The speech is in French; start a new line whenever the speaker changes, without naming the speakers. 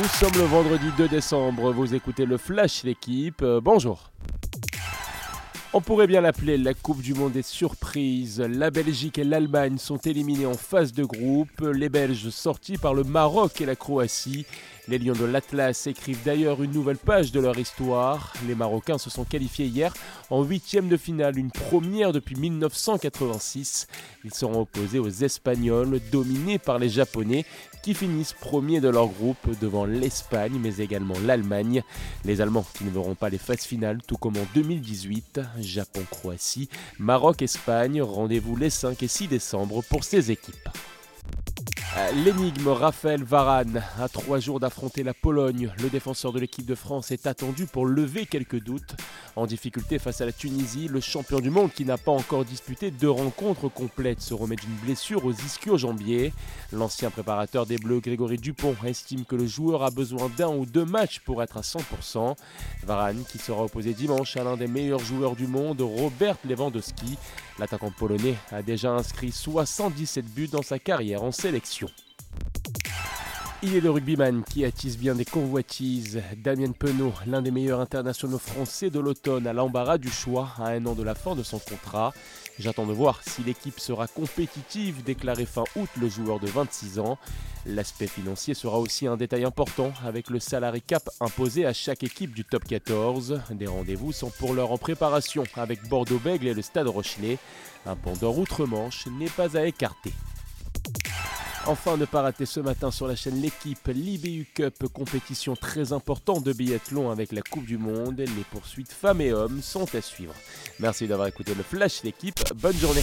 Nous sommes le vendredi 2 décembre, vous écoutez le Flash l'équipe, euh, bonjour. On pourrait bien l'appeler la Coupe du Monde des surprises. La Belgique et l'Allemagne sont éliminés en phase de groupe. Les Belges sortis par le Maroc et la Croatie. Les Lions de l'Atlas écrivent d'ailleurs une nouvelle page de leur histoire. Les Marocains se sont qualifiés hier en huitième de finale, une première depuis 1986. Ils seront opposés aux Espagnols, dominés par les Japonais, qui finissent premiers de leur groupe devant l'Espagne, mais également l'Allemagne. Les Allemands qui ne verront pas les phases finales, tout comme en 2018. Japon-Croatie, Maroc-Espagne, rendez-vous les 5 et 6 décembre pour ces équipes. Euh, l'énigme Raphaël Varane, à trois jours d'affronter la Pologne, le défenseur de l'équipe de France est attendu pour lever quelques doutes. En difficulté face à la Tunisie, le champion du monde qui n'a pas encore disputé deux rencontres complètes se remet d'une blessure aux ischio-jambiers. L'ancien préparateur des Bleus, Grégory Dupont, estime que le joueur a besoin d'un ou deux matchs pour être à 100%. Varane, qui sera opposé dimanche à l'un des meilleurs joueurs du monde, Robert Lewandowski. L'attaquant polonais a déjà inscrit 77 buts dans sa carrière en sélection. Il est le rugbyman qui attise bien des convoitises. Damien Penaud, l'un des meilleurs internationaux français de l'automne, a l'embarras du choix à un an de la fin de son contrat. J'attends de voir si l'équipe sera compétitive, déclaré fin août le joueur de 26 ans. L'aspect financier sera aussi un détail important avec le salary cap imposé à chaque équipe du top 14. Des rendez-vous sont pour l'heure en préparation avec Bordeaux-Bègle et le Stade Rochelet. Un d'or outre-Manche n'est pas à écarter. Enfin, ne pas rater ce matin sur la chaîne L'équipe, l'IBU Cup, compétition très importante de biathlon avec la Coupe du Monde. Les poursuites femmes et hommes sont à suivre. Merci d'avoir écouté le Flash L'équipe. Bonne journée.